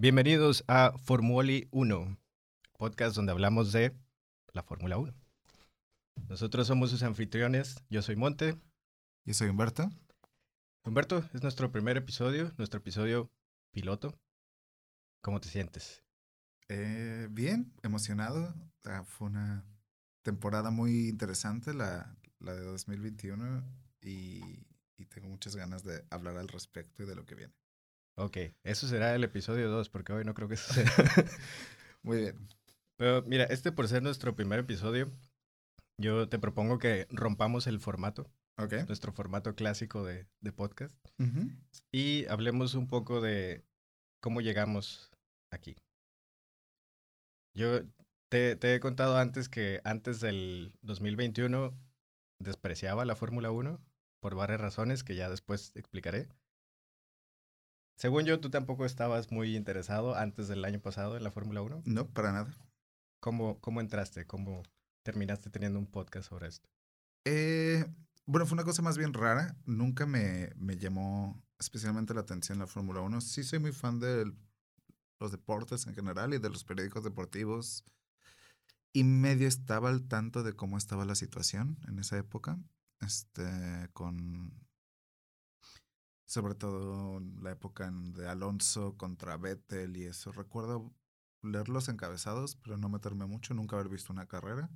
Bienvenidos a Formuli 1, podcast donde hablamos de la Fórmula 1. Nosotros somos sus anfitriones, yo soy Monte. Yo soy Humberto. Humberto, es nuestro primer episodio, nuestro episodio piloto. ¿Cómo te sientes? Eh, bien, emocionado. fue una temporada muy interesante, la, la de 2021, y, y tengo muchas ganas de hablar al respecto y de lo que viene. Ok, eso será el episodio 2, porque hoy no creo que eso sea. Muy bien. Pero mira, este por ser nuestro primer episodio, yo te propongo que rompamos el formato. Ok. Nuestro formato clásico de, de podcast. Y hablemos un poco de cómo llegamos aquí. Yo te, te he contado antes que antes del 2021 despreciaba la Fórmula 1 por varias razones que ya después explicaré. Según yo, tú tampoco estabas muy interesado antes del año pasado en la Fórmula 1. No, para nada. ¿Cómo, ¿Cómo entraste? ¿Cómo terminaste teniendo un podcast sobre esto? Eh, bueno, fue una cosa más bien rara. Nunca me, me llamó especialmente la atención la Fórmula 1. Sí soy muy fan de los deportes en general y de los periódicos deportivos. Y medio estaba al tanto de cómo estaba la situación en esa época. Este, con sobre todo la época de Alonso contra Vettel y eso. Recuerdo leer los encabezados, pero no meterme mucho, nunca haber visto una carrera.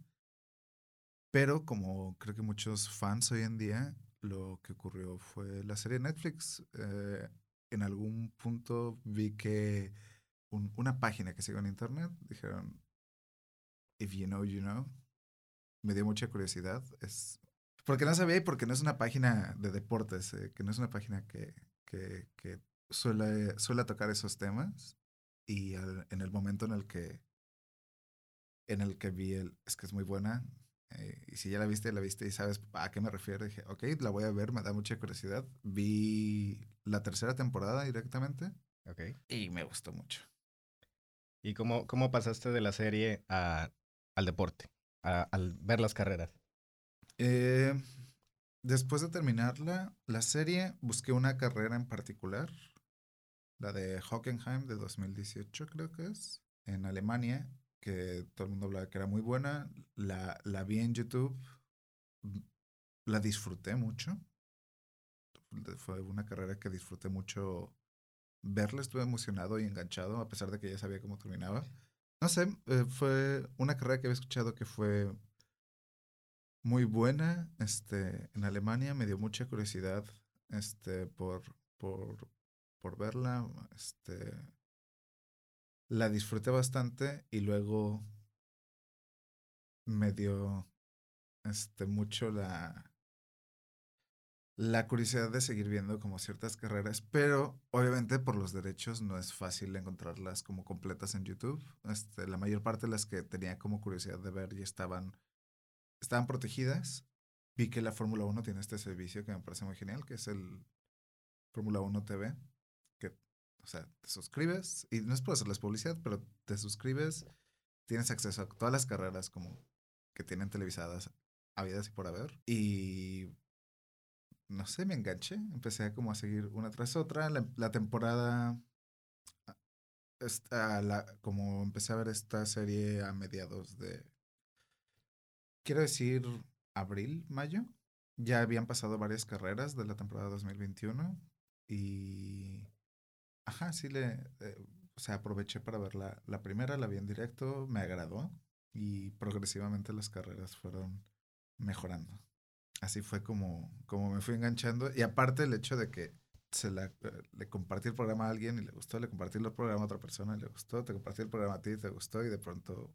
Pero como creo que muchos fans hoy en día, lo que ocurrió fue la serie Netflix. Eh, en algún punto vi que una página que sigo en internet dijeron, If you know, you know. Me dio mucha curiosidad. Es porque no sabía y porque no es una página de deportes, eh, que no es una página que, que, que suele, suele tocar esos temas. Y en el momento en el que en el que vi el, es que es muy buena, eh, y si ya la viste, la viste y sabes a qué me refiero, dije, ok, la voy a ver, me da mucha curiosidad. Vi la tercera temporada directamente. Ok. Y me gustó mucho. ¿Y cómo, cómo pasaste de la serie a, al deporte, a, al ver las carreras? Eh, después de terminarla, la serie, busqué una carrera en particular, la de Hockenheim de 2018 creo que es, en Alemania, que todo el mundo hablaba que era muy buena. La, la vi en YouTube, la disfruté mucho. Fue una carrera que disfruté mucho verla, estuve emocionado y enganchado, a pesar de que ya sabía cómo terminaba. No sé, eh, fue una carrera que había escuchado que fue muy buena este, en Alemania. Me dio mucha curiosidad este, por, por, por verla. Este, la disfruté bastante y luego me dio este, mucho la, la curiosidad de seguir viendo como ciertas carreras, pero obviamente por los derechos no es fácil encontrarlas como completas en YouTube. Este, la mayor parte de las que tenía como curiosidad de ver ya estaban estaban protegidas. Vi que la Fórmula 1 tiene este servicio que me parece muy genial, que es el Fórmula 1 TV, que, o sea, te suscribes, y no es por hacerles publicidad, pero te suscribes, tienes acceso a todas las carreras como que tienen televisadas habidas y por haber. Y no sé, me enganché, empecé como a seguir una tras otra. La, temporada, la, como empecé a ver esta serie a mediados de quiero decir, abril, mayo. Ya habían pasado varias carreras de la temporada 2021 y... Ajá, sí le... Eh, o sea, aproveché para ver la, la primera, la vi en directo, me agradó y progresivamente las carreras fueron mejorando. Así fue como, como me fui enganchando. Y aparte el hecho de que se la, eh, le compartí el programa a alguien y le gustó, le compartí el programa a otra persona y le gustó, te compartí el programa a ti y te gustó y de pronto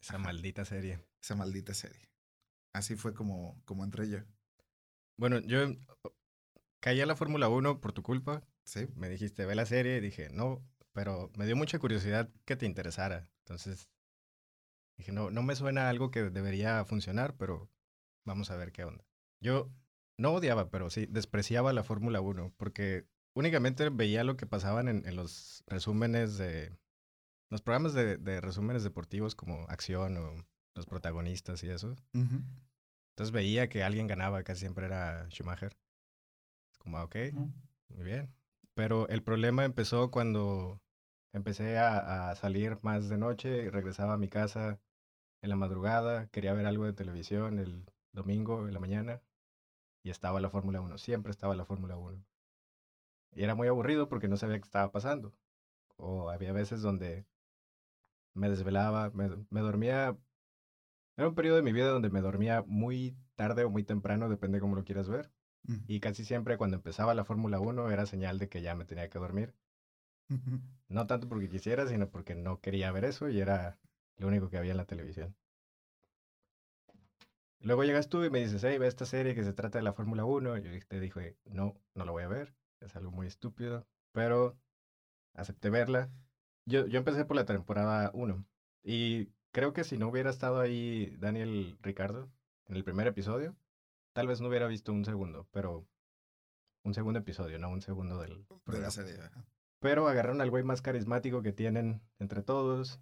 esa maldita serie. Esa maldita serie. Así fue como, como entré yo. Bueno, yo caí a la Fórmula 1 por tu culpa. Sí. Me dijiste, ve la serie. Y dije, no, pero me dio mucha curiosidad que te interesara. Entonces, dije, no, no me suena algo que debería funcionar, pero vamos a ver qué onda. Yo no odiaba, pero sí, despreciaba la Fórmula 1 porque únicamente veía lo que pasaban en, en los resúmenes de, los programas de, de, resúmenes deportivos como Acción o los protagonistas y eso. Entonces veía que alguien ganaba, casi siempre era Schumacher. Como, ah, ok, muy bien. Pero el problema empezó cuando empecé a, a salir más de noche y regresaba a mi casa en la madrugada, quería ver algo de televisión el domingo en la mañana y estaba la Fórmula 1, siempre estaba la Fórmula 1. Y era muy aburrido porque no sabía qué estaba pasando. O había veces donde me desvelaba, me, me dormía. Era un periodo de mi vida donde me dormía muy tarde o muy temprano, depende cómo lo quieras ver. Y casi siempre cuando empezaba la Fórmula 1 era señal de que ya me tenía que dormir. No tanto porque quisiera, sino porque no quería ver eso y era lo único que había en la televisión. Luego llegas tú y me dices, hey, ve esta serie que se trata de la Fórmula 1. Y yo te dije, no, no lo voy a ver. Es algo muy estúpido. Pero acepté verla. Yo, yo empecé por la temporada 1. Y creo que si no hubiera estado ahí Daniel Ricardo en el primer episodio, tal vez no hubiera visto un segundo. Pero un segundo episodio, no un segundo del programa. serie. Pero agarraron al güey más carismático que tienen entre todos.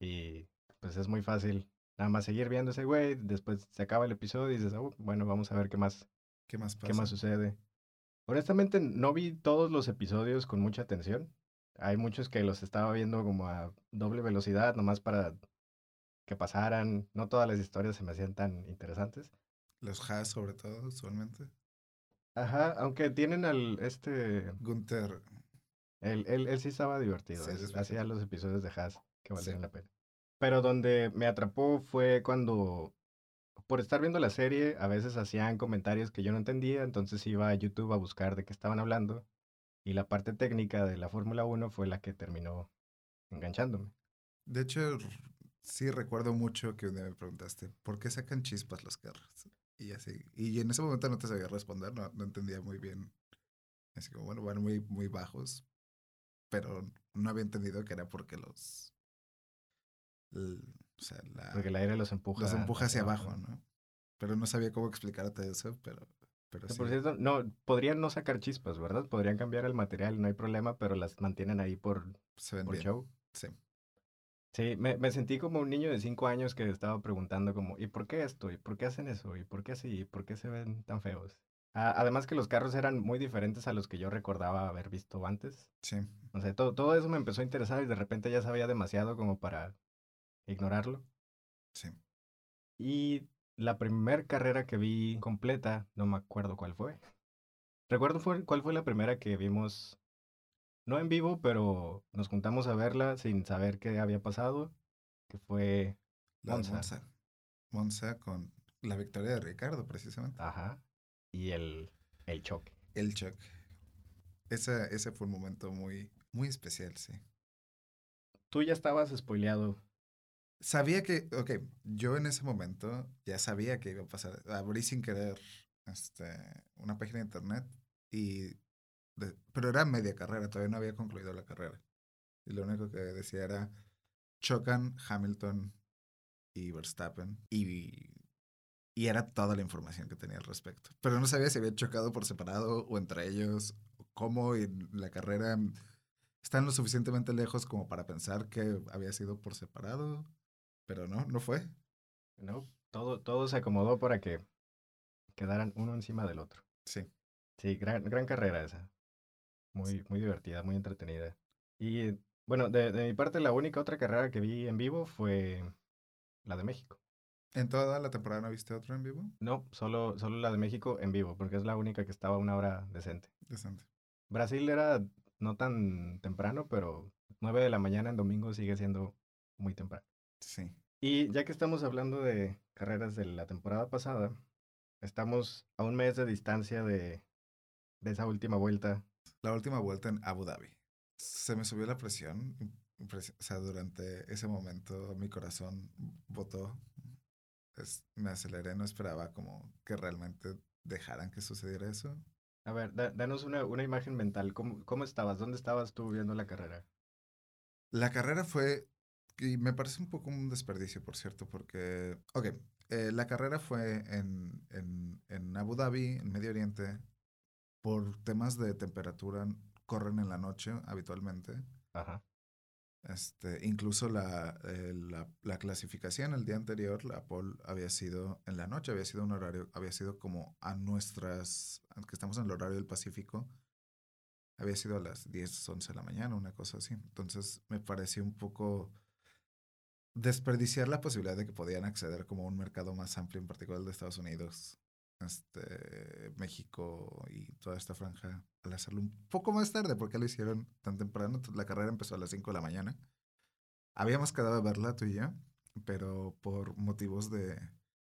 Y pues es muy fácil nada más seguir viendo ese güey. Después se acaba el episodio y dices, "Oh, bueno, vamos a ver qué más, ¿Qué más pasa? qué más sucede. Honestamente, no vi todos los episodios con mucha atención. Hay muchos que los estaba viendo como a doble velocidad, nomás para que pasaran. No todas las historias se me hacían tan interesantes. Los Haas, sobre todo, usualmente. Ajá, aunque tienen al este. Gunther. Él, él, él sí estaba divertido. Sí, es- es hacía los episodios de Haas que valían Sí. la pena. Pero donde me atrapó fue cuando, por estar viendo la serie, a veces hacían comentarios que yo no entendía, entonces iba a YouTube a buscar de qué estaban hablando. Y la parte técnica de la Fórmula 1 fue la que terminó enganchándome. De hecho, sí recuerdo mucho que un día me preguntaste, ¿por qué sacan chispas los carros? Y así. Y en ese momento no te sabía responder, no, no entendía muy bien. Así como, bueno, van muy, muy bajos. Pero no había entendido que era porque los. l- o sea, la, Porque el aire los empuja. los empuja hacia abajo, ¿no? Pero no sabía cómo explicarte eso, pero, pero sí. Por cierto, no, podrían no sacar chispas, ¿verdad? Podrían cambiar el material, no hay problema, pero las mantienen ahí por, se ven por bien. show. Sí. Sí, me, me sentí como un niño de cinco años que estaba preguntando como, ¿y por qué esto? ¿Y por qué hacen eso? ¿Y por qué así? ¿Y por qué se ven tan feos? Ah, además que los carros eran muy diferentes a los que yo recordaba haber visto antes. Sí. O sea, todo, todo eso me empezó a interesar y de repente ya sabía demasiado como para ignorarlo. Sí. Y la primera carrera que vi completa, no me acuerdo cuál fue. Recuerdo fue, cuál fue la primera que vimos, no en vivo, pero nos juntamos a verla sin saber qué había pasado, que fue Monza. Monza. Monza con la victoria de Ricardo, precisamente. Ajá. Y el, el choque. El choque. Ese, ese fue un momento muy, muy especial, sí. Tú ya estabas spoileado. Sabía que, ok, yo en ese momento ya sabía que iba a pasar. Abrí sin querer este, una página de internet y... de- pero era media carrera, todavía no había concluido la carrera. Y lo único que decía era, chocan Hamilton y Verstappen y, y era toda la información que tenía al respecto. Pero no sabía si habían chocado por separado o entre ellos, o cómo y la carrera están lo suficientemente lejos como para pensar que había sido por separado, pero no, no fue. ¿no? Todo, todo se acomodó para que quedaran uno encima del otro. Sí. Sí, gran, gran carrera esa. Muy, muy divertida, muy entretenida. Y bueno, de, de mi parte, la única otra carrera que vi en vivo fue la de México. ¿En toda la temporada no viste otro en vivo? No, solo, solo la de México en vivo, porque es la única que estaba a una hora decente. Decente. Brasil era no tan temprano, pero 9 de la mañana en domingo sigue siendo muy temprano. Sí. Y ya que estamos hablando de carreras de la temporada pasada, estamos a un mes de distancia de, de esa última vuelta. La última vuelta en Abu Dhabi. Se me subió la presión. O sea, durante ese momento mi corazón votó. Es- me aceleré, no esperaba como que realmente dejaran que sucediera eso. A ver, da- danos una, una imagen mental. ¿Cómo, ¿Cómo estabas? ¿Dónde estabas tú viendo la carrera? La carrera fue, y me parece un poco un desperdicio, por cierto, porque, ok, eh, la carrera fue en, en, en Abu Dhabi, en Medio Oriente, por temas de temperatura, corren en la noche habitualmente. Ajá. Este, incluso la, eh, la, la clasificación el día anterior, la pole había sido en la noche, había sido un horario, había sido como a nuestras, que estamos en el horario del Pacífico, había sido a las 10, 11 de la mañana, una cosa así. Entonces me pareció un poco desperdiciar la posibilidad de que podían acceder como a un mercado más amplio, en particular el de Estados Unidos, este, México y toda esta franja, al hacerlo un poco más tarde, porque lo hicieron tan temprano. La carrera empezó a las 5 de la mañana. Habíamos quedado a verla tú y yo, pero por motivos de,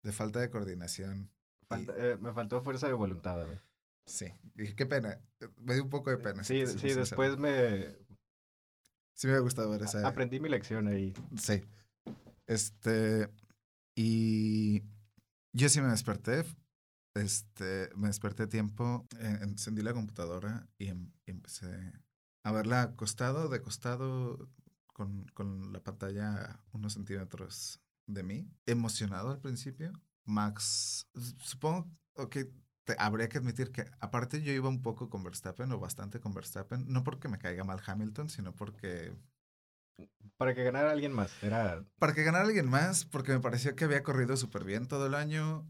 de falta de coordinación. Falta, eh, me faltó fuerza de voluntad, güey. Sí, dije, qué pena. Me dio un poco de pena. Sí, sí, después me... Sí me ha gustado ver esa... Aprendí mi lección ahí. Sí. Este, y yo sí me desperté, este, me desperté tiempo, eh, encendí la computadora y, em, empecé a verla acostado, de costado, con, con la pantalla unos centímetros de mí, emocionado al principio. Max, supongo que habría que admitir que aparte yo iba un poco con Verstappen o bastante con Verstappen, no porque me caiga mal Hamilton, sino porque para que ganara alguien más, era... Para que ganara alguien más, porque me pareció que había corrido súper bien todo el año.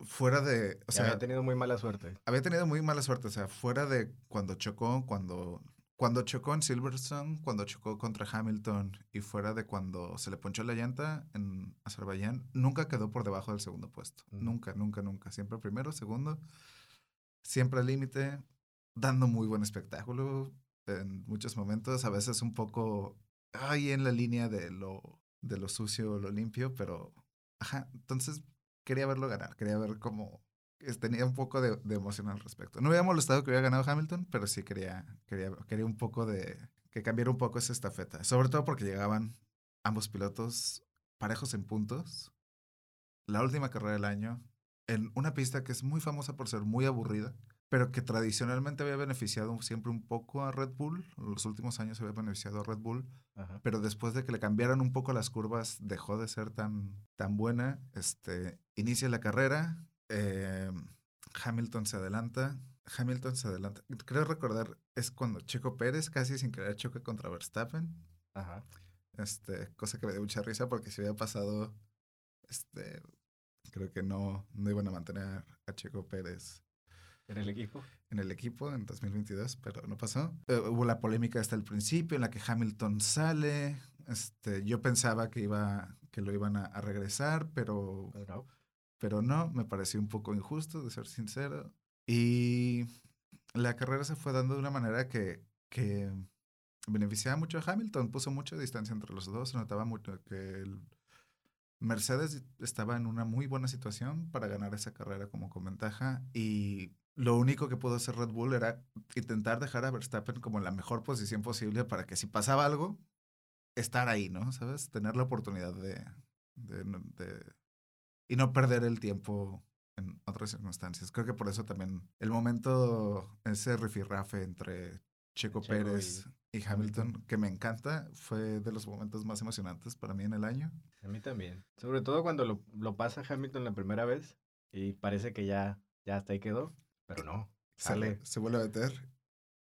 Fuera de... O sea, había tenido muy mala suerte. Había tenido muy mala suerte, o sea, fuera de cuando chocó, cuando... Cuando chocó en Silverstone, cuando chocó contra Hamilton y fuera de cuando se le ponchó la llanta en Azerbaiyán, nunca quedó por debajo del segundo puesto. Nunca, nunca, nunca. Siempre primero, segundo. Siempre al límite, dando muy buen espectáculo en muchos momentos. A veces un poco ahí en la línea de lo, de lo sucio o lo limpio, pero, ajá, entonces quería verlo ganar, quería ver cómo tenía un poco de, emoción al respecto. No me había molestado que hubiera ganado Hamilton, pero sí quería, quería, quería un poco de, que cambiara un poco esa estafeta, sobre todo porque llegaban ambos pilotos parejos en puntos. La última carrera del año, en una pista que es muy famosa por ser muy aburrida, pero que tradicionalmente había beneficiado siempre un poco a Red Bull. En los últimos años había beneficiado a Red Bull, pero después de que le cambiaran un poco las curvas, dejó de ser tan, tan buena. Este, inicia la carrera, eh, Hamilton se adelanta. Hamilton se adelanta. Creo recordar, es cuando Checo Pérez casi sin querer choca contra Verstappen. Este, cosa que me dio mucha risa porque si había pasado, este, creo que no, no iban a mantener a Checo Pérez ¿En el equipo? En el equipo en 2022, pero no pasó. Eh, hubo la polémica hasta el principio en la que Hamilton sale. Este, yo pensaba que, iba, que lo iban a, regresar, pero, no. pero no, me pareció un poco injusto, de ser sincero. Y la carrera se fue dando de una manera que, que beneficiaba mucho a Hamilton, puso mucha distancia entre los dos, se notaba mucho que el Mercedes estaba en una muy buena situación para ganar esa carrera como con ventaja y lo único que pudo hacer Red Bull era intentar dejar a Verstappen como en la mejor posición posible para que si pasaba algo, estar ahí, ¿no? ¿Sabes? Tener la oportunidad de, de, y no perder el tiempo en otras circunstancias. Creo que por eso también el momento, ese rifirrafe entre Checo, Pérez y, Hamilton, que me encanta, fue de los momentos más emocionantes para mí en el año. A mí también. Sobre todo cuando lo, lo pasa Hamilton la primera vez y parece que ya, ya hasta ahí quedó. Pero no. Sale. Se, vuelve a meter.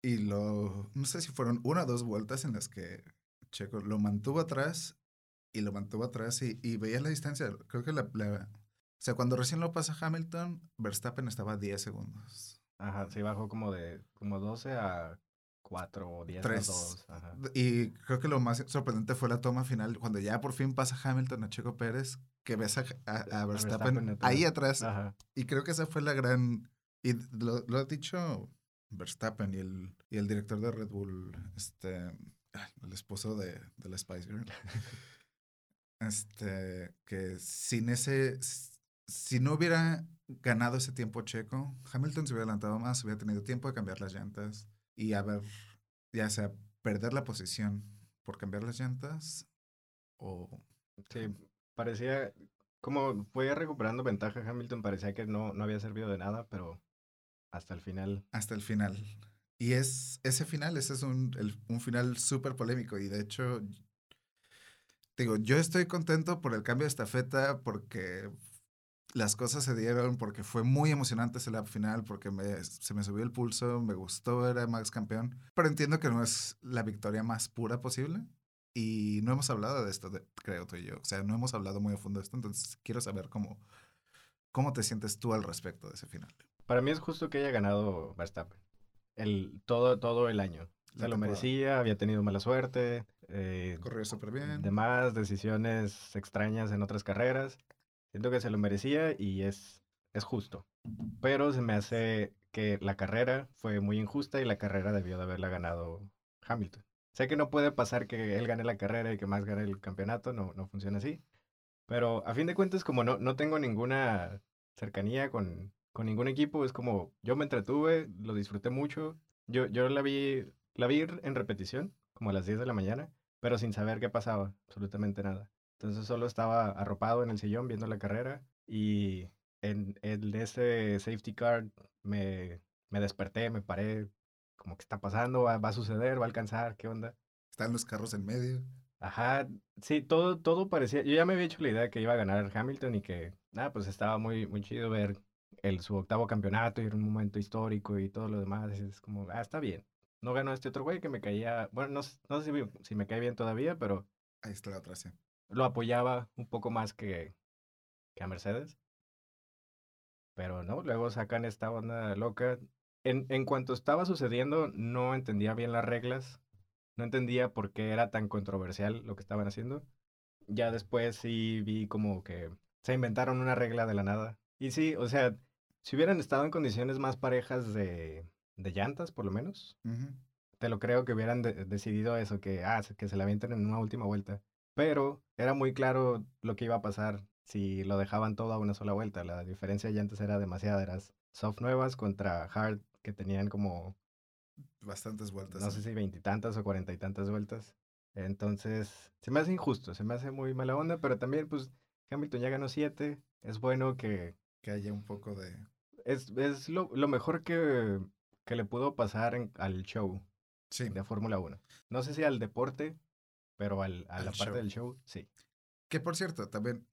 Y lo. No sé si fueron una o dos vueltas en las que Checo lo mantuvo atrás y lo mantuvo atrás y, y veía la distancia. Creo que la, O sea, cuando recién lo pasa Hamilton, Verstappen estaba a 10 segundos. Ajá, sí bajó como de como 12 a 4 o 10 a 2. Ajá. Y creo que lo más sorprendente fue la toma final, cuando ya por fin pasa Hamilton a Checo Pérez, que ves a, a, Verstappen, ahí atrás. Ajá. Y creo que esa fue la gran y lo, lo ha dicho Verstappen y el, y el director de Red Bull, este, el esposo de, de la Spice Girl. este, que sin ese, si no hubiera ganado ese tiempo checo, Hamilton se hubiera adelantado más, hubiera tenido tiempo de cambiar las llantas y haber, ya sea, perder la posición por cambiar las llantas o... Sí, parecía, como fue recuperando ventaja Hamilton, parecía que no, no había servido de nada, pero hasta el final. Hasta el final. Y es ese final, ese es un, un final súper polémico. Y de hecho, digo, yo estoy contento por el cambio de estafeta, porque las cosas se dieron, porque fue muy emocionante ese lap final, porque me, se me subió el pulso, me gustó, era Max campeón. Pero entiendo que no es la victoria más pura posible. Y no hemos hablado de esto, creo tú y yo. O sea, no hemos hablado muy a fondo de esto, entonces quiero saber cómo, cómo te sientes tú al respecto de ese final. Para mí es justo que haya ganado Verstappen. el, todo, todo el año. Se lo merecía, había tenido mala suerte, eh, Corrió súper bien. demás decisiones extrañas en otras carreras. Siento que se lo merecía y es, es justo. Pero se me hace que la carrera fue muy injusta y la carrera debió de haberla ganado Hamilton. Sé que no puede pasar que él gane la carrera y que Max gane el campeonato, no, no funciona así. Pero a fin de cuentas, como no, no tengo ninguna cercanía con, con ningún equipo, es como yo me entretuve, lo disfruté mucho. Yo, yo la vi, la vi en repetición, como a las 10 de la mañana, pero sin saber qué pasaba, absolutamente nada. Entonces solo estaba arropado en el sillón viendo la carrera y en, en ese safety car me, me desperté, me paré, como que está pasando, va, va a suceder, va a alcanzar, ¿qué onda? Están los carros en medio. Ajá, sí, todo, todo parecía, yo ya me había hecho la idea de que iba a ganar Hamilton y que, nada, pues estaba muy, muy chido ver el, su octavo campeonato y era un momento histórico y todo lo demás, es como, ah, está bien. No ganó este otro güey que me caía, bueno, no, no sé si, si me cae bien todavía, pero Ahí está la otra, sí. Lo apoyaba un poco más que, que a Mercedes. Pero no, luego sacan esta onda loca. En, en cuanto estaba sucediendo, no entendía bien las reglas. No entendía por qué era tan controversial lo que estaban haciendo. Ya después sí vi como que se inventaron una regla de la nada. Y sí, o sea, si hubieran estado en condiciones más parejas de, de llantas, por lo menos, te lo creo que hubieran de- decidido eso, que, ah, que se la avienten en una última vuelta. Pero era muy claro lo que iba a pasar si lo dejaban todo a una sola vuelta. La diferencia de llantas era demasiada. Eran soft nuevas contra hard que tenían como, Bastantes vueltas. no sé si veintitantas o cuarenta y tantas vueltas. Entonces, se me hace injusto, se me hace muy mala onda, pero también, pues, Hamilton ya ganó siete. Es bueno que Que haya un poco de... es, es lo, lo mejor que, que le pudo pasar en- al show. Sí. de Fórmula 1. No sé si al deporte, pero al, a Al la show. parte del show, sí. Que por cierto, también,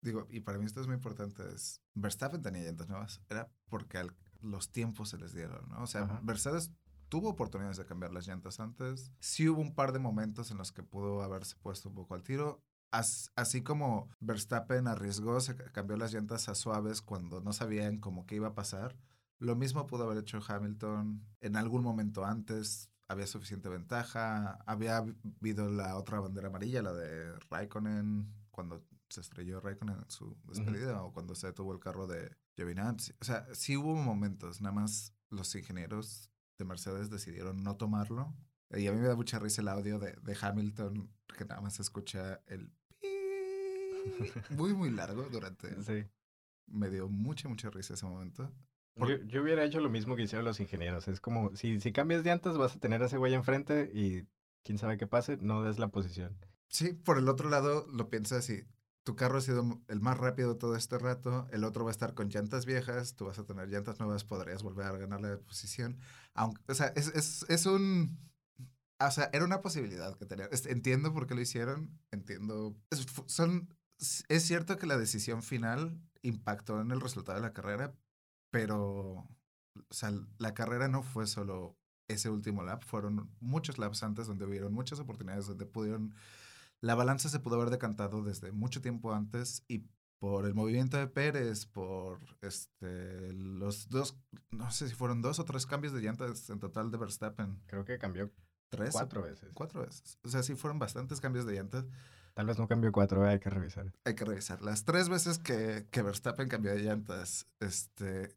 digo, y para mí esto es muy importante, es Verstappen tenía llantas nuevas, era porque al- los tiempos se les dieron, ¿no? O sea, Ajá. Mercedes tuvo oportunidades de cambiar las llantas antes, sí hubo un par de momentos en los que pudo haberse puesto un poco al tiro, As- así como Verstappen arriesgó, se ca- cambió las llantas a suaves cuando no sabían cómo qué iba a pasar, lo mismo pudo haber hecho Hamilton en algún momento antes. Había suficiente ventaja. Había habido la otra bandera amarilla, la de Raikkonen, cuando se estrelló Raikkonen en su despedida o cuando se detuvo el carro de Giovinazzi. O sea, sí hubo momentos, nada más los ingenieros de Mercedes decidieron no tomarlo. Y a mí me da mucha risa el audio de, de Hamilton, que nada más se escucha el muy, muy largo durante... Sí. Me dio mucha, mucha risa ese momento. Yo, yo hubiera hecho lo mismo que hicieron los ingenieros. Es como, si, si cambias llantas, vas a tener a ese güey enfrente y quién sabe qué pase, no des la posición. Sí, por el otro lado lo piensas y tu carro ha sido el más rápido todo este rato, el otro va a estar con llantas viejas, tú vas a tener llantas nuevas, podrías volver a ganar la posición. Aunque, o sea, es, es, es un... O sea, era una posibilidad que tenía. Entiendo por qué lo hicieron, entiendo... Es, son, es cierto que la decisión final impactó en el resultado de la carrera, pero... O sea, la carrera no fue solo ese último lap, fueron muchos laps antes donde hubieron muchas oportunidades donde pudieron la balanza se pudo haber decantado desde mucho tiempo antes y por el movimiento de Pérez, por este los dos, no sé si fueron dos o tres cambios de llantas en total de Verstappen. Creo que cambió ¿Tres? cuatro veces. Cuatro veces. O sea, sí fueron bastantes cambios de llantas. Tal vez no cambió cuatro, hay que revisar. Hay que revisar. Las tres veces que, que Verstappen cambió de llantas, este...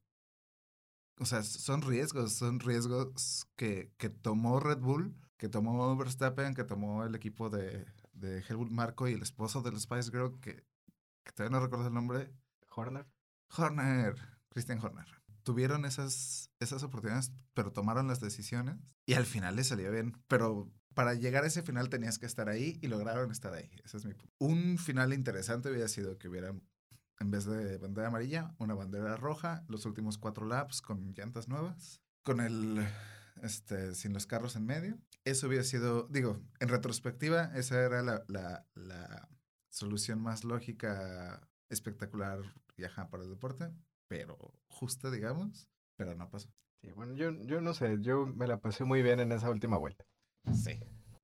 O sea, son riesgos, son riesgos que, que tomó Red Bull, que tomó Verstappen, que tomó el equipo de, de Helmut Marco y el esposo del Spice Girl, que, que todavía no recuerdo el nombre, Horner. Horner, Christian Horner. Tuvieron esas, esas oportunidades, pero tomaron las decisiones y al final les salió bien. Pero para llegar a ese final tenías que estar ahí y lograron estar ahí. Ese es mi punto. Un final interesante hubiera sido que hubieran, en vez de bandera amarilla, una bandera roja, los últimos cuatro laps con llantas nuevas, con el, este, sin los carros en medio. Eso hubiera sido, digo, en retrospectiva, esa era la, la, la solución más lógica, espectacular y ajá para el deporte, pero justa, digamos, pero no pasó. Sí, bueno, yo, yo no sé, yo me la pasé muy bien en esa última vuelta. Sí.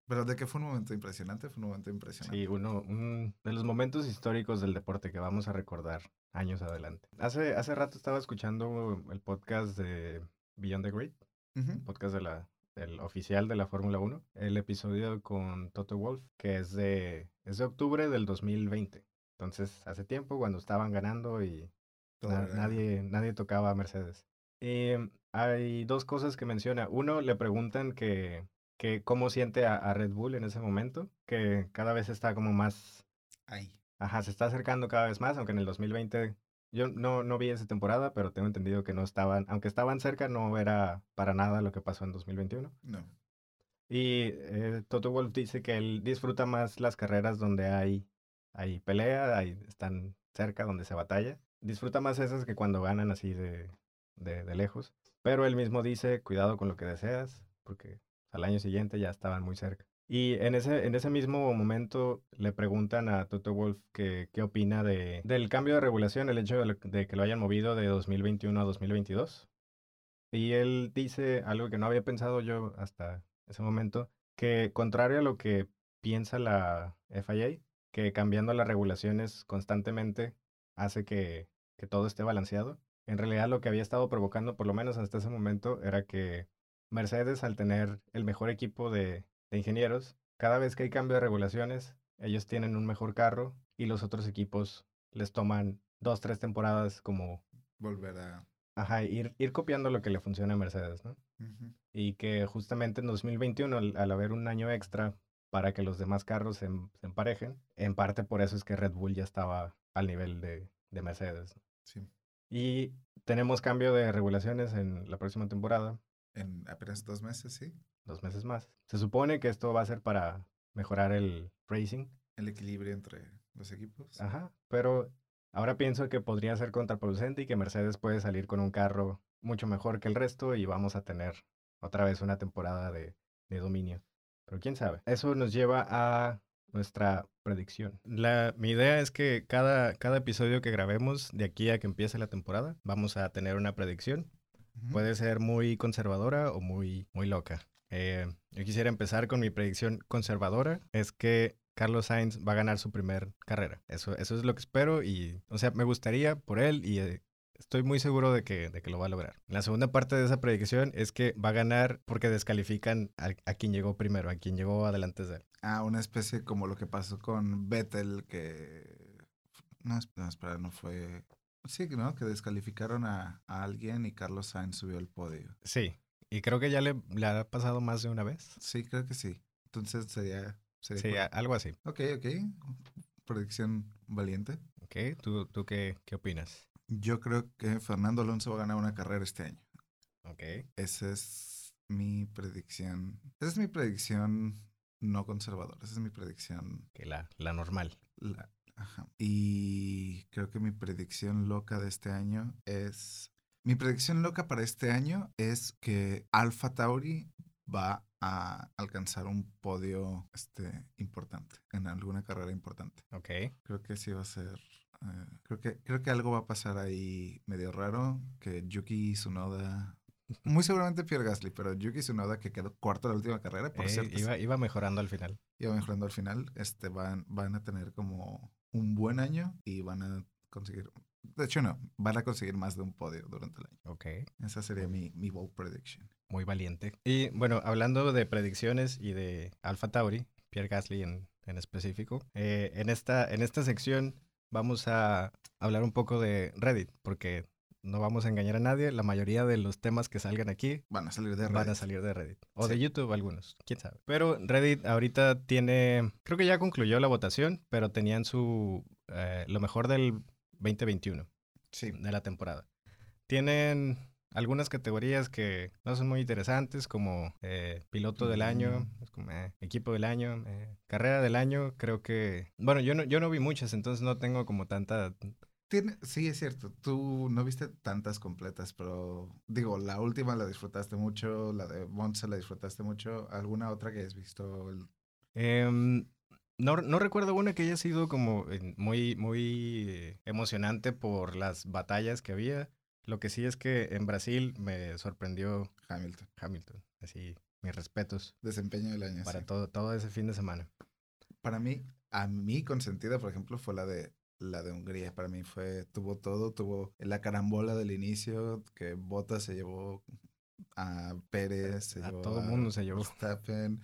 Pero de que fue un momento impresionante, fue un momento impresionante. Sí, uno, un de los momentos históricos del deporte que vamos a recordar años adelante. Hace, hace rato estaba escuchando el podcast de Beyond the Great Ujú. podcast de la, del oficial de la Fórmula 1, el episodio con Toto Wolf, que es de, es de octubre del 2020. Entonces, hace tiempo, cuando estaban ganando y na- nadie, nadie tocaba a Mercedes. Y mm, hay dos cosas que menciona. Uno, le preguntan que, que cómo siente a, a Red Bull en ese momento, que cada vez está como más Ahí. Ajá, se está acercando cada vez más, aunque en el 2020 yo no, no vi esa temporada, pero tengo entendido que no estaban, aunque estaban cerca, no era para nada lo que pasó en 2021. No. Y eh, Toto Wolff dice que él disfruta más las carreras donde hay, hay pelea, hay, están cerca, donde se batalla. Disfruta más esas que cuando ganan así de, de, de lejos. Pero él mismo dice, cuidado con lo que deseas, porque al año siguiente ya estaban muy cerca. Y en ese, en ese mismo momento le preguntan a Toto Wolff que, qué opina de, del cambio de regulación, el hecho de, de que lo hayan movido de 2021 a 2022. Y él dice algo que no había pensado yo hasta ese momento, que contrario a lo que piensa la FIA, que cambiando las regulaciones constantemente hace que, que todo esté balanceado, en realidad lo que había estado provocando, por lo menos hasta ese momento, era que Mercedes, al tener el mejor equipo de, de ingenieros, cada vez que hay cambio de regulaciones, ellos tienen un mejor carro y los otros equipos les toman dos, tres temporadas como, Volver a. ajá, ir, ir copiando lo que le funciona a Mercedes, ¿no? Y que justamente en 2021, al, al haber un año extra para que los demás carros se, em- se emparejen, en parte por eso es que Red Bull ya estaba al nivel de, de Mercedes. Sí. Y tenemos cambio de regulaciones en la próxima temporada, En apenas dos meses, sí. dos meses más. Se supone que esto va a ser para mejorar el racing, El equilibrio entre los equipos. ajá, pero ahora pienso que podría ser contraproducente y que Mercedes puede salir con un carro mucho mejor que el resto y vamos a tener otra vez una temporada de, de dominio. Pero quién sabe. Eso nos lleva a nuestra predicción. La, mi idea es que cada, cada episodio que grabemos de aquí a que empiece la temporada, vamos a tener una predicción. Puede ser muy conservadora o muy, muy loca. Eh, yo quisiera empezar con mi predicción conservadora. Es que Carlos Sainz va a ganar su primer carrera. Eso, eso es lo que espero y, o sea, me gustaría por él y eh, estoy muy seguro de que, de que lo va a lograr. La segunda parte de esa predicción es que va a ganar porque descalifican a, a quien llegó primero, a quien llegó adelante de él. Ah, una especie como lo que pasó con Vettel, que. No, es- no, espera, no fue. Sí, ¿no? Que descalificaron a, a alguien y Carlos Sainz subió al podio. Sí, y creo que ya le, le ha pasado más de una vez. Sí, creo que sí. Entonces sería. sería Sí, cool. algo así. Ok, ok. Predicción valiente. ¿Ok? ¿Tú, tú qué, qué opinas? Yo creo que Fernando Alonso va a ganar una carrera este año. ¿Ok? Esa es mi predicción. Esa es mi predicción no conservadora. Esa es mi predicción. Que la, la normal. la- ajá. Y creo que mi predicción loca de este año es. Mi predicción loca para este año es que Alpha Tauri va a alcanzar un podio este, importante, en alguna carrera importante. ¿Ok? Creo que sí va a ser. eh, creo, que, creo que algo va a pasar ahí medio raro. Que Yuki Tsunoda. Muy seguramente Pierre Gasly, pero Yuki Tsunoda, que quedó cuarto en la última carrera, por Eh, cierto, iba, iba mejorando al final. iba mejorando al final. Este, van, van a tener como un buen año y van a conseguir. De hecho, no, van a conseguir más de un podio durante el año. Ok. Esa sería mi, mi bold prediction. Muy valiente. Y bueno, hablando de predicciones y de Alpha Tauri, Pierre Gasly en, en específico, eh, en, esta, en esta sección vamos a hablar un poco de Reddit, porque no vamos a engañar a nadie, la mayoría de los temas que salgan aquí Van a salir de van a Reddit. salir de Reddit. O Sí. de YouTube algunos, quién sabe. Pero Reddit ahorita tiene, creo que ya concluyó la votación, pero tenían su, eh, lo mejor del 2021 Sí. de la temporada. Tienen algunas categorías que no son muy interesantes, como eh, piloto del año, Mm. como, eh, equipo del año, eh, carrera del año. Creo que, bueno, yo no, yo no vi muchas, entonces no tengo como tanta. Tiene, sí, es cierto. Tú no viste tantas completas, pero digo, la última la disfrutaste mucho, la de Monza la disfrutaste mucho. ¿Alguna otra que hayas visto? Em, no, no recuerdo una que haya sido como muy, muy eh, emocionante por las batallas que había. Lo que sí es que en Brasil me sorprendió Hamilton. Hamilton. Así, mis respetos Desempeño del año. para sí. todo, todo ese fin de semana. Para mí, a mí consentida, por ejemplo, fue la de la de Hungría. Para mí fue, tuvo todo, tuvo la carambola del inicio, que Bottas se llevó a Pérez, se A llevó todo mundo se llevó. Verstappen,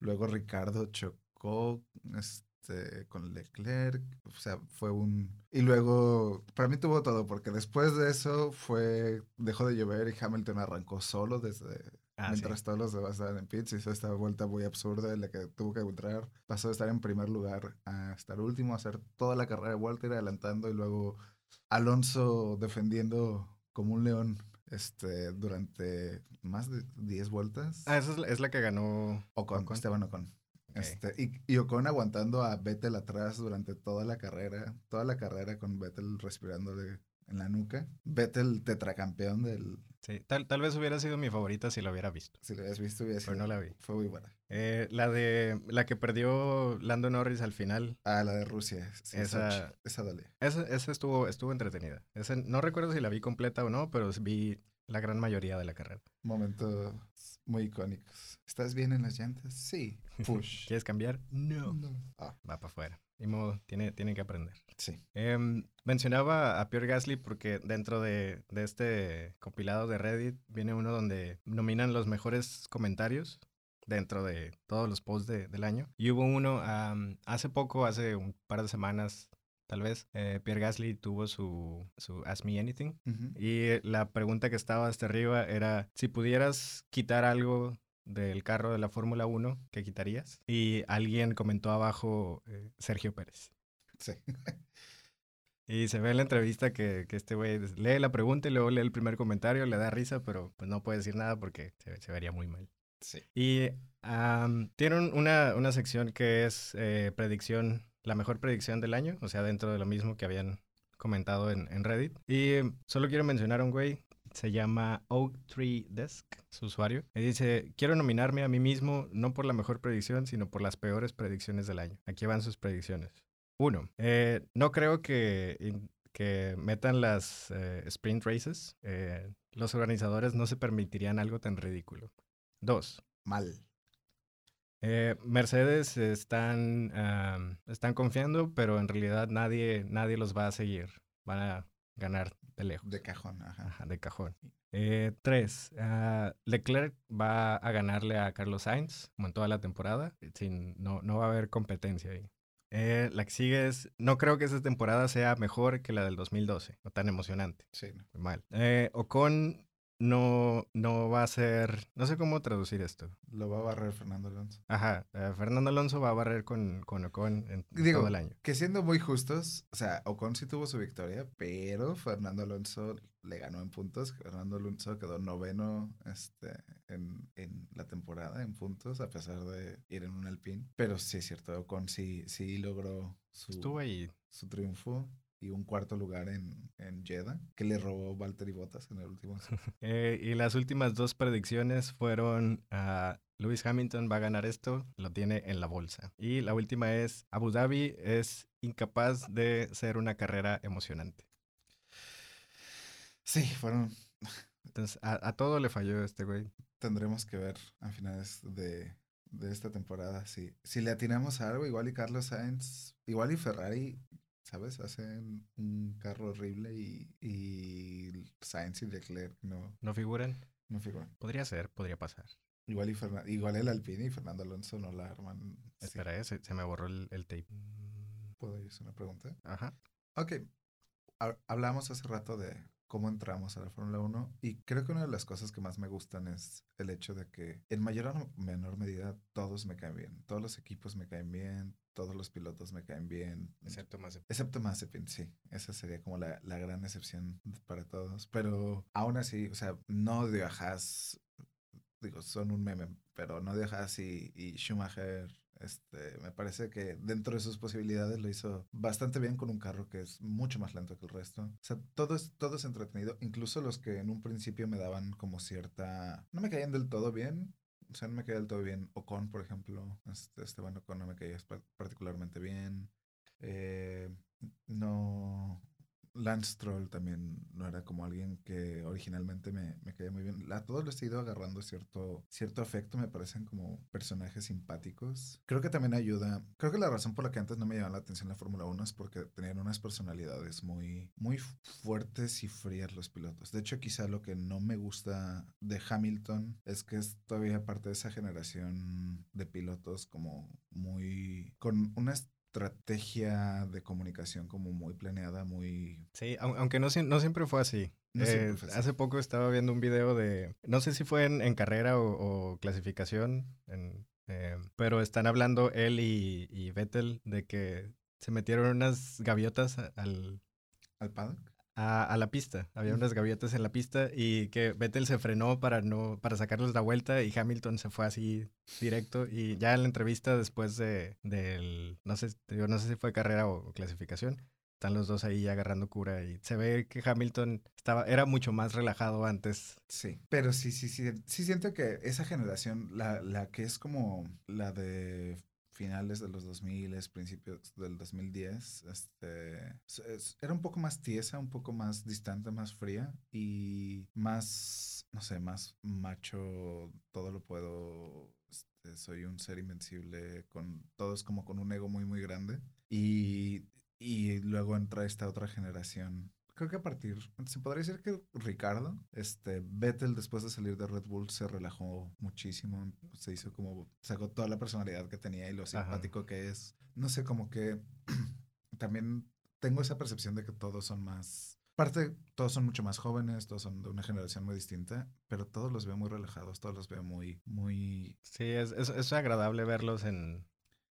luego Ricardo chocó este, con Leclerc, o sea, fue un... Y luego, para mí tuvo todo, porque después de eso fue, dejó de llover y Hamilton arrancó solo desde... Ah, sí. mientras todos los demás estaban en pits, hizo esta vuelta muy absurda en la que tuvo que entrar, pasó de estar en primer lugar a estar último, a hacer toda la carrera de vuelta, ir adelantando y luego Alonso defendiendo como un león este, durante más de 10 vueltas. Ah, esa es la, es la que ganó Ocon, Ocon. Esteban Ocon. Este, y, y Ocon aguantando a Vettel atrás durante toda la carrera, toda la carrera con Vettel respirándole en la nuca. Vettel tetracampeón del, Sí, tal, tal vez hubiera sido mi favorita si lo hubiera visto, si lo habías visto, hubiera pero sido- no la vi. fue muy buena. Eh, la de la que perdió Lando Norris al final, Ah, la de Rusia. sí, Esa- Sochi, esa dolía. esa, esa estuvo, estuvo entretenida. Esa, no recuerdo si la vi completa o no, pero vi la gran mayoría de la carrera. Momentos muy icónicos. ¿Estás bien en las llantas? Sí. Push. ¿Quieres cambiar? No. No. Ah, Va para afuera. Ni modo, tiene, tiene que aprender. sí. Em, mencionaba a Pierre Gasly porque dentro de, de este compilado de Reddit viene uno donde nominan los mejores comentarios dentro de todos los posts de- del año. Y hubo uno hace poco, hace un par de semanas, tal vez, eh, Pierre Gasly tuvo su, su Ask Me Anything. Y la pregunta que estaba hasta arriba era, si pudieras quitar algo del carro de la Fórmula 1, ¿qué quitarías? Y alguien comentó abajo, eh, Sergio Pérez. Sí. Y se ve en la entrevista que, que este güey lee la pregunta y luego lee el primer comentario, le da risa, pero pues no puede decir nada porque se, se vería muy mal. Sí. Y am, tiene un- una, una sección que es eh, predicción, la mejor predicción del año, o sea, dentro de lo mismo que habían comentado en, en Reddit. Y solo quiero mencionar a un güey, se llama Oak Tree Desk, su usuario, y dice, quiero nominarme a mí mismo no por la mejor predicción, sino por las peores predicciones del año. Aquí van sus predicciones. Uno, eh, no creo que, que metan las eh, sprint races. Eh, los organizadores no se permitirían algo tan ridículo. Dos, Mal. eh, Mercedes están, están confiando, pero en realidad nadie, nadie los va a seguir. Van a ganar de lejos. De cajón, ajá. Ajá, de cajón. Eh, tres, ah, Leclerc va a ganarle a Carlos Sainz, como en toda la temporada. Sin, no, no va a haber competencia ahí. Eh, la que sigue es, no creo que esta temporada sea mejor que la del 2012, o tan emocionante. Sí, no. Mal. Eh, Ocon no, no va a ser, no sé cómo traducir esto. Lo va a barrer Fernando Alonso. Ajá, eh, Fernando Alonso va a barrer con, con Ocon en, Digo, todo el año. Que siendo muy justos, o sea, Ocon sí tuvo su victoria, pero Fernando Alonso le ganó en puntos. Fernando Alonso quedó noveno este, en, en la temporada en puntos, a pesar de ir en un Alpine. Pero sí es cierto, Ocon sí, sí logró su, Estuvo ahí. su triunfo y un cuarto lugar en, en Jeddah, que le robó Valtteri Bottas en el último. Eh, y las últimas dos predicciones fueron a Lewis Hamilton va a ganar esto, lo tiene en la bolsa. Y la última es Abu Dhabi es incapaz de ser una carrera emocionante. Sí, fueron. Entonces, a, a todo le falló este güey. Tendremos que ver a finales de, de esta temporada. Si, si le atinamos a algo, igual y Carlos Sainz, igual y Ferrari, ¿sabes? Hacen un carro horrible y, y Sainz y Leclerc no, ¿No figuran? no figuran. Podría ser, podría pasar. Igual, y Fernan- igual el Alpine y Fernando Alonso no la arman. Espera, eh, se, se me borró el, el tape. ¿Puedo hacer una pregunta? Ajá. Ok. Ha- Hablamos hace rato de cómo entramos a la Fórmula 1 y creo que una de las cosas que más me gustan es el hecho de que en mayor o menor medida todos me caen bien. Todos los equipos me caen bien, todos los pilotos me caen bien. Excepto más. Excepto Mazepin, sí. Esa sería como la, la gran excepción para todos. Pero aún así, o sea, no odio a Haas. Digo, son un meme, pero no odio a Haas y, y Schumacher. Este, me parece que dentro de sus posibilidades lo hizo bastante bien con un carro que es mucho más lento que el resto. O sea, todo es, todo es entretenido. Incluso los que en un principio me daban como cierta... No me caían del todo bien. O sea, no me caía del todo bien. Ocon, por ejemplo. Este, Esteban Ocon no me caía par- particularmente bien. Eh, no, Lance Troll también no era como alguien que originalmente me, me caía muy bien. A todos les he ido agarrando cierto, cierto afecto, me parecen como personajes simpáticos. Creo que también ayuda. Creo que la razón por la que antes no me llamaba la atención la Fórmula 1 es porque tenían unas personalidades muy, muy fuertes y frías los pilotos. De hecho, quizá lo que no me gusta de Hamilton es que es todavía parte de esa generación de pilotos como muy... con una estrategia de comunicación como muy planeada, muy... Sí, aunque no, no siempre fue así. Eh, hace poco estaba viendo un video de, no sé si fue en, carrera o, clasificación, eh, pero están hablando él y, y Vettel de que se metieron unas gaviotas al... ¿Al paddock? A, la pista. Había unas gaviotas en la pista y que Vettel se frenó para no para sacarles la vuelta y Hamilton se fue así directo y ya en la entrevista después de del no sé yo no sé si fue carrera o, clasificación están los dos ahí agarrando cura y se ve que Hamilton estaba era mucho más relajado antes. Sí, pero sí sí sí sí siento que esa generación la la que es como la de finales de los 2000, principios del 2010, este, era un poco más tiesa, un poco más distante, más fría y más, no sé, más macho, todo lo puedo, este, soy un ser invencible, con todos como con un ego muy, muy grande. Y, y luego entra esta otra generación creo que a partir, se podría decir que Ricardo, este, Vettel después de salir de Red Bull se relajó muchísimo, se hizo como, sacó toda la personalidad que tenía y lo simpático que es. No sé, como que también tengo esa percepción de que todos son más, parte, todos son mucho más jóvenes, todos son de una generación muy distinta, pero todos los veo muy relajados, todos los veo muy, muy... Sí, es, es, es agradable verlos en,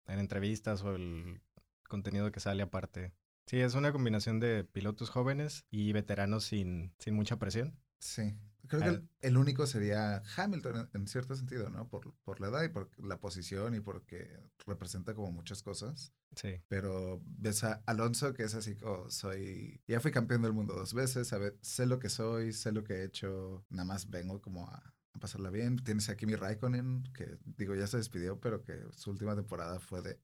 en entrevistas o el contenido que sale aparte. Sí, es una combinación de pilotos jóvenes y veteranos sin, sin mucha presión. Sí, creo que el, único sería Hamilton en, cierto sentido, ¿no? Por, por la edad y por la posición y porque representa como muchas cosas. Sí. Pero ves a Alonso que es así como soy, ya fui campeón del mundo dos veces, sé lo que soy, sé lo que he hecho, nada más vengo como a, pasarla bien. Tienes aquí mi Raikkonen, que digo, ya se despidió, pero que su última temporada fue de...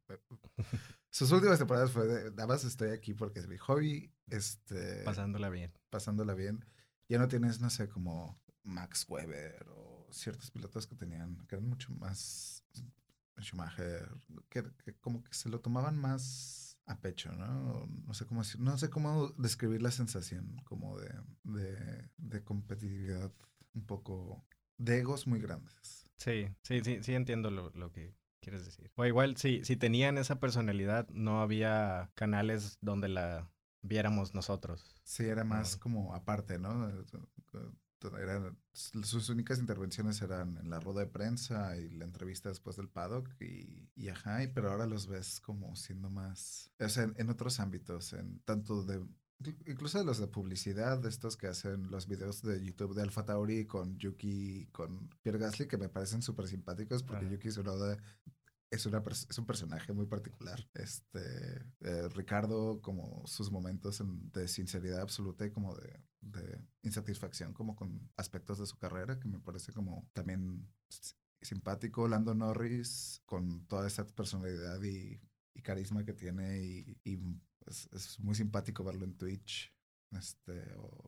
Sus últimas temporadas fue de, nada más estoy aquí porque es mi hobby. Este, pasándola bien. Pasándola bien. Ya no tienes, no sé, como Max Weber o ciertos pilotos que tenían, que eran mucho más Schumacher, que, como que se lo tomaban más a pecho, ¿no? No sé cómo no sé cómo describir la sensación como de, de, de competitividad un poco de egos muy grandes. Sí, sí, sí, sí entiendo lo, lo que quieres decir. O igual, si, si tenían esa personalidad, no había canales donde la viéramos nosotros. Sí, era más como aparte, ¿no? Eran, sus únicas intervenciones eran en la rueda de prensa y la entrevista después del paddock y, y ajá, pero ahora los ves como siendo más, o sea, en, en otros ámbitos, en tanto de incluso los de publicidad, estos que hacen los videos de YouTube de Alpha Tauri con Yuki, con Pierre Gasly, que me parecen súper simpáticos porque Yuki es es, una, es un personaje muy particular. Este, eh, Ricardo, como sus momentos de sinceridad absoluta y como de, de, insatisfacción, como con aspectos de su carrera, que me parece como también simpático. Lando Norris, con toda esa personalidad y, y carisma que tiene y, y es, muy simpático verlo en Twitch. Este,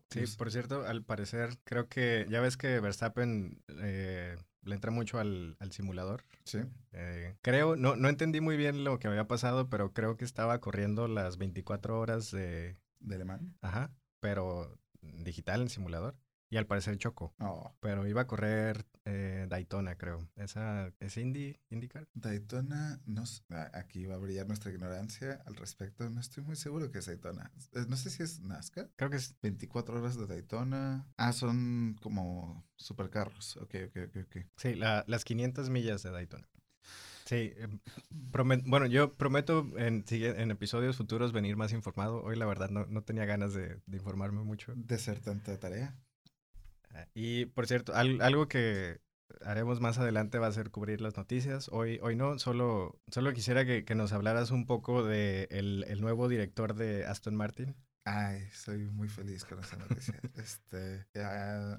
sí, por cierto, al parecer, creo que ya ves que Verstappen eh, le entra mucho al, al simulador. Sí. Eh, creo, no, no entendí muy bien lo que había pasado, pero creo que estaba corriendo las 24 horas de... ¿De Alemán? Ajá, pero digital en simulador. Y al parecer chocó. Oh. Pero iba a correr eh, Daytona, creo. ¿Esa es Indy, IndyCar? Daytona, no, aquí va a brillar nuestra ignorancia al respecto. No estoy muy seguro que es Daytona. Eh, no sé si es NASCAR. Creo que es. 24 horas de Daytona. Ah, son como supercarros. Ok, ok, ok, ok. Sí, las 500 millas de Daytona. Sí, em, bueno, yo prometo en, en episodios futuros venir más informado. Hoy la verdad no, no tenía ganas de, de informarme mucho. De ser tanta tarea. Y por cierto, algo que haremos más adelante va a ser cubrir las noticias. Hoy, hoy no, solo, solo quisiera que, que nos hablaras un poco de el, el, nuevo director de Aston Martin. Ay, soy muy feliz con esa noticia. este,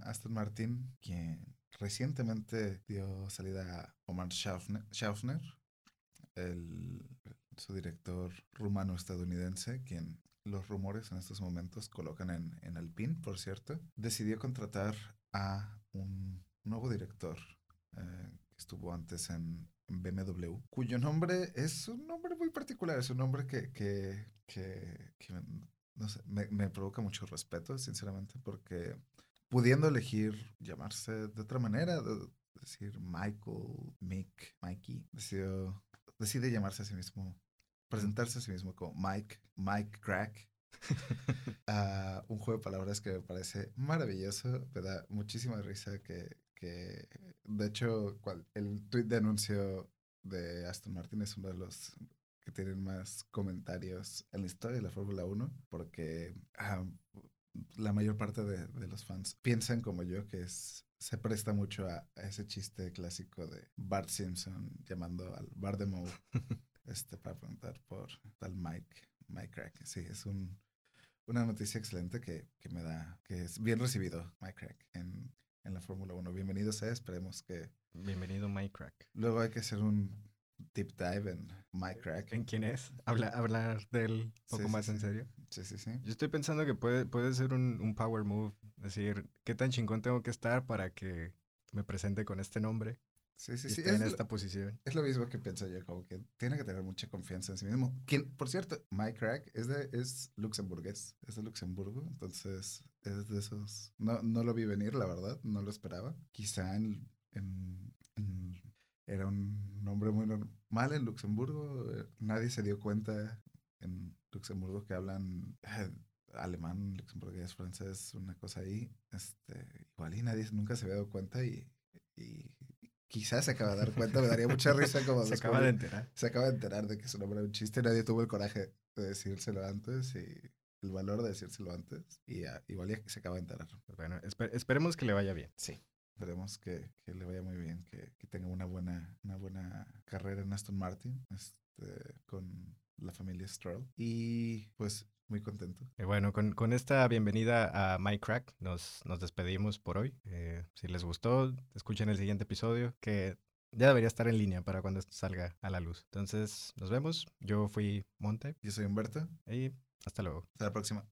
Aston Martin, quien recientemente dio salida a Omar Schaffner, el, su director rumano-estadounidense, quien los rumores en estos momentos colocan en, en Alpine, por cierto, decidió contratar a un nuevo director eh, que estuvo antes en, BMW, cuyo nombre es un nombre muy particular, es un nombre que, que, que, no sé, me, provoca mucho respeto, sinceramente, porque pudiendo elegir llamarse de otra manera, de- decir Michael, Mick, Mikey, decidió, decide llamarse a sí mismo, presentarse a sí mismo como Mike, Mike Crack. Ah, un juego de palabras que me parece maravilloso, me da muchísima risa que, que de hecho, cual- el tweet de anuncio de Aston Martin es uno de los que tienen más comentarios en la historia de la Fórmula 1, porque ah, la mayor parte de, de los fans piensan como yo que es se presta mucho a, a ese chiste clásico de Bart Simpson llamando al Bart de Moe este, para preguntar por tal Mike, Mike Crack. Sí, es un, una noticia excelente que, que me da, que es bien recibido Mike Crack en, en la Fórmula 1. Bienvenido sea, esperemos que Bienvenido, Mike Crack. luego hay que hacer un deep dive en Mike Crack. ¿En quién es? Habla, hablar de él un poco Sí, sí, más en serio. Sí, sí, sí. Yo estoy pensando que puede, puede ser un, un power move. Decir, ¿qué tan chingón tengo que estar para que me presente con este nombre Sí, sí, y sí. Es, en lo- esta posición? es lo mismo que pienso yo, como que tiene que tener mucha confianza en sí mismo. Quien, por cierto, Mike Crack es, de, es luxemburgués, es de Luxemburgo, entonces es de esos... No, no lo vi venir, la verdad, no lo esperaba. Quizá en, en- en- era un nombre muy normal en Luxemburgo, eh, nadie se dio cuenta en Luxemburgo que hablan eh, alemán, luxemburgués, francés, una cosa ahí. Este, igual y nadie nunca se había dado cuenta y... y Quizás se acaba de dar cuenta, me daría mucha risa como Se acaba de enterar. se acaba de enterar de que su nombre era un chiste. Nadie tuvo el coraje de decírselo antes y el valor de decírselo antes. Y ah, igual ya se acaba de enterar. Pues Bueno, espe- esperemos que le vaya bien. Sí. Esperemos que, que le vaya muy bien, que, que tenga una buena, una buena carrera en Aston Martin este, con la familia Stroll. Y pues muy contento. Y bueno, con, con esta bienvenida a My Crack nos, nos despedimos por hoy. Eh, si les gustó, escuchen el siguiente episodio que ya debería estar en línea para cuando esto salga a la luz. Entonces, nos vemos. Yo fui Monte Yo soy Humberto. y hasta luego. Hasta la próxima.